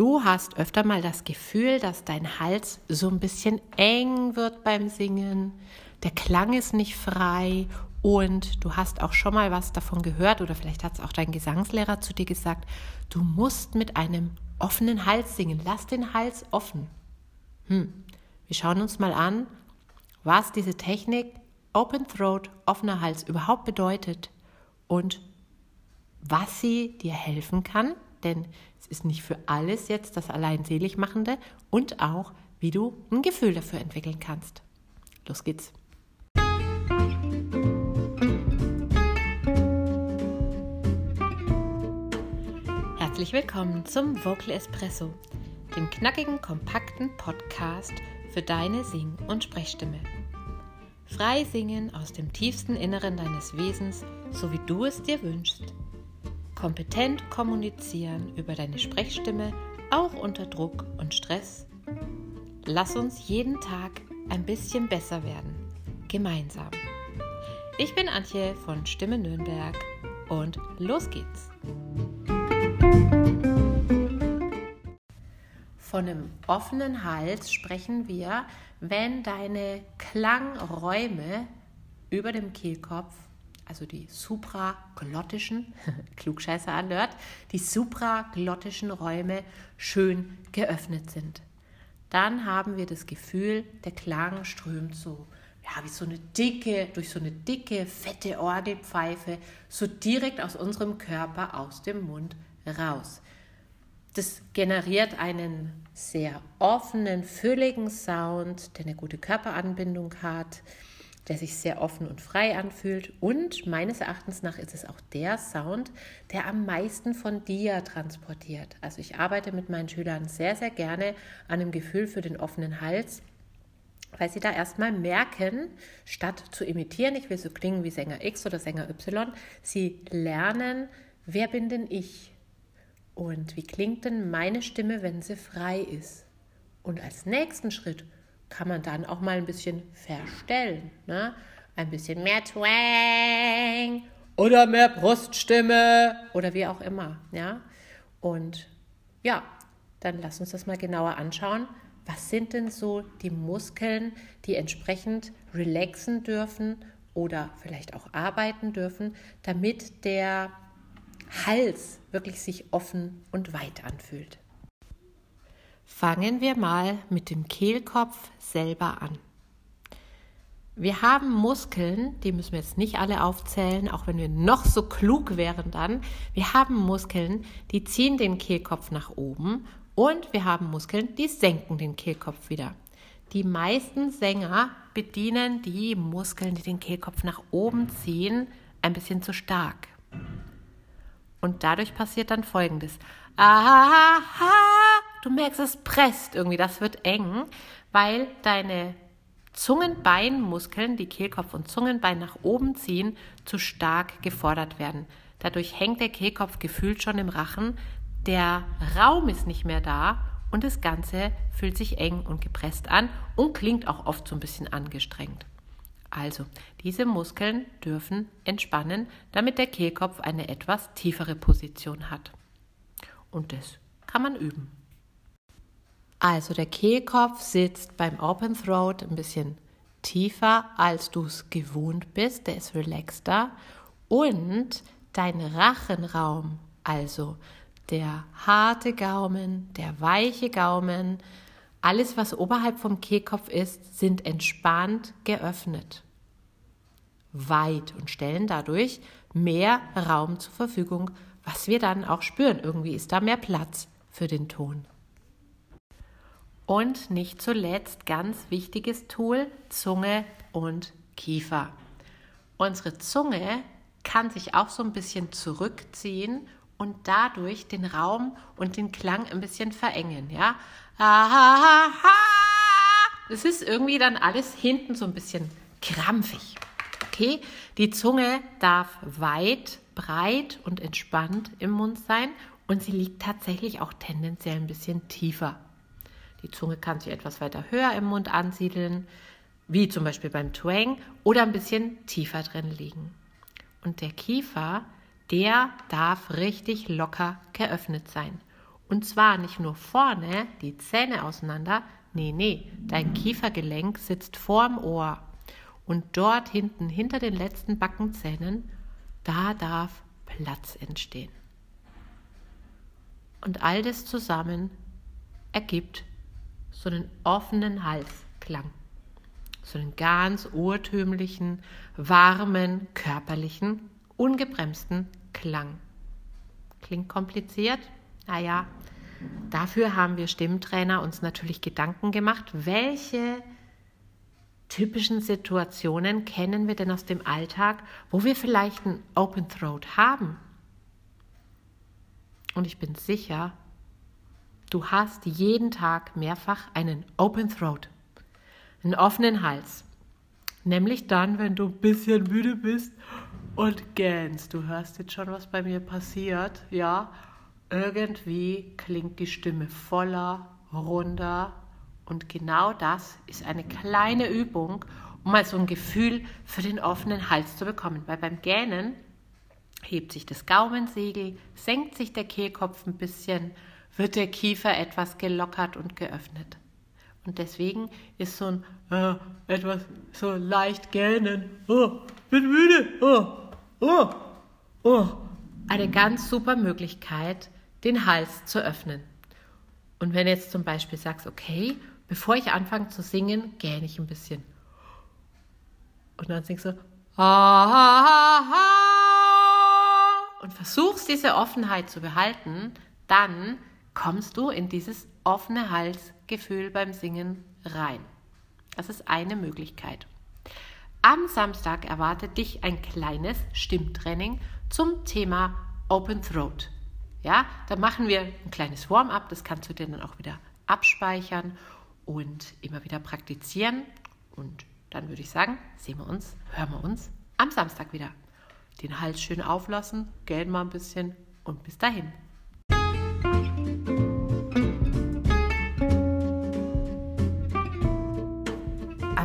Du hast öfter mal das Gefühl, dass dein Hals so ein bisschen eng wird beim Singen. Der Klang ist nicht frei und du hast auch schon mal was davon gehört oder vielleicht hat es auch dein Gesangslehrer zu dir gesagt, du musst mit einem offenen Hals singen. Lass den Hals offen. Hm. Wir schauen uns mal an, was diese Technik Open Throat, offener Hals überhaupt bedeutet und was sie dir helfen kann, denn es ist nicht für alles jetzt das allein selig machende und auch, wie du ein Gefühl dafür entwickeln kannst. Los geht's. Herzlich willkommen zum Vocal Espresso, dem knackigen, kompakten Podcast für deine Sing- und Sprechstimme. Frei singen aus dem tiefsten Inneren deines Wesens, so wie du es dir wünschst. Kompetent kommunizieren über deine Sprechstimme, auch unter Druck und Stress. Lass uns jeden Tag ein bisschen besser werden. Gemeinsam. Ich bin Antje von Stimme Nürnberg und los geht's. Von einem offenen Hals sprechen wir, wenn deine Klangräume über dem Kehlkopf, also die supraglottischen, Klugscheißer alert, die supraglottischen Räume schön geöffnet sind. Dann haben wir das Gefühl, der Klang strömt so, ja, wie so eine dicke, durch so eine dicke, fette Orgelpfeife, so direkt aus unserem Körper, aus dem Mund raus. Das generiert einen sehr offenen, fülligen Sound, der eine gute Körperanbindung hat, der sich sehr offen und frei anfühlt. Und meines Erachtens nach ist es auch der Sound, der am meisten von dir transportiert. Also ich arbeite mit meinen Schülern sehr, sehr gerne an einem Gefühl für den offenen Hals, weil sie da erstmal merken, statt zu imitieren, ich will so klingen wie Sänger X oder Sänger Y, sie lernen, wer bin denn ich? Und wie klingt denn meine Stimme, wenn sie frei ist? Und als nächsten Schritt kann man dann auch mal ein bisschen verstellen. Ne? Ein bisschen mehr Twang oder mehr Bruststimme oder wie auch immer. Ja? Und ja, dann lass uns das mal genauer anschauen. Was sind denn so die Muskeln, die entsprechend relaxen dürfen oder vielleicht auch arbeiten dürfen, damit der Hals wirklich sich offen und weit anfühlt. Fangen wir mal mit dem Kehlkopf selber an. Wir haben Muskeln, die müssen wir jetzt nicht alle aufzählen, auch wenn wir noch so klug wären dann. Wir haben Muskeln, die ziehen den Kehlkopf nach oben und wir haben Muskeln, die senken den Kehlkopf wieder. Die meisten Sänger bedienen die Muskeln, die den Kehlkopf nach oben ziehen, ein bisschen zu stark. Und dadurch passiert dann folgendes. Aha, du merkst, es presst irgendwie, das wird eng, weil deine Zungenbeinmuskeln, die Kehlkopf und Zungenbein nach oben ziehen, zu stark gefordert werden. Dadurch hängt der Kehlkopf gefühlt schon im Rachen, der Raum ist nicht mehr da und das Ganze fühlt sich eng und gepresst an und klingt auch oft so ein bisschen angestrengt. Also, diese Muskeln dürfen entspannen, damit der Kehlkopf eine etwas tiefere Position hat. Und das kann man üben. Also, der Kehlkopf sitzt beim Open Throat ein bisschen tiefer, als du es gewohnt bist. Der ist relaxter. Und dein Rachenraum, also der harte Gaumen, der weiche Gaumen, alles, was oberhalb vom Kehlkopf ist, sind entspannt geöffnet, weit und stellen dadurch mehr Raum zur Verfügung, was wir dann auch spüren. Irgendwie ist da mehr Platz für den Ton. Und nicht zuletzt ganz wichtiges Tool, Zunge und Kiefer. Unsere Zunge kann sich auch so ein bisschen zurückziehen und dadurch den Raum und den Klang ein bisschen verengen, ja. Es ist irgendwie dann alles hinten so ein bisschen krampfig. Okay, die Zunge darf weit, breit und entspannt im Mund sein und sie liegt tatsächlich auch tendenziell ein bisschen tiefer. Die Zunge kann sich etwas weiter höher im Mund ansiedeln, wie zum Beispiel beim Twang, oder ein bisschen tiefer drin liegen. Und der Kiefer der darf richtig locker geöffnet sein. Und zwar nicht nur vorne, die Zähne auseinander, nee, nee, dein Kiefergelenk sitzt vorm Ohr. Und dort hinten, hinter den letzten Backenzähnen, da darf Platz entstehen. Und all das zusammen ergibt so einen offenen Halsklang. So einen ganz urtümlichen, warmen, körperlichen, ungebremsten Klang. Klingt kompliziert? Naja, dafür haben wir Stimmtrainer uns natürlich Gedanken gemacht, welche typischen Situationen kennen wir denn aus dem Alltag, wo wir vielleicht ein Open Throat haben. Und ich bin sicher, du hast jeden Tag mehrfach einen Open Throat, einen offenen Hals. Nämlich dann, wenn du ein bisschen müde bist und gähnst. Du hörst jetzt schon, was bei mir passiert, ja? Irgendwie klingt die Stimme voller, runder. Und genau das ist eine kleine Übung, um mal so ein Gefühl für den offenen Hals zu bekommen. Weil beim Gähnen hebt sich das Gaumensegel, senkt sich der Kehlkopf ein bisschen, wird der Kiefer etwas gelockert und geöffnet. Und deswegen ist so ein äh, etwas so leicht gähnen, oh, bin müde, oh, oh, oh, eine ganz super Möglichkeit, den Hals zu öffnen. Und wenn jetzt zum Beispiel sagst, okay, bevor ich anfange zu singen, gähne ich ein bisschen. Und dann singst du, ha, ha, ha, und versuchst diese Offenheit zu behalten, dann kommst du in dieses offene Halsgefühl beim Singen rein. Das ist eine Möglichkeit. Am Samstag erwartet dich ein kleines Stimmtraining zum Thema Open Throat. Ja, da machen wir ein kleines Warm-up, das kannst du dir dann auch wieder abspeichern und immer wieder praktizieren. Und dann würde ich sagen, sehen wir uns, hören wir uns am Samstag wieder. Den Hals schön auflassen, gähnen mal ein bisschen und bis dahin.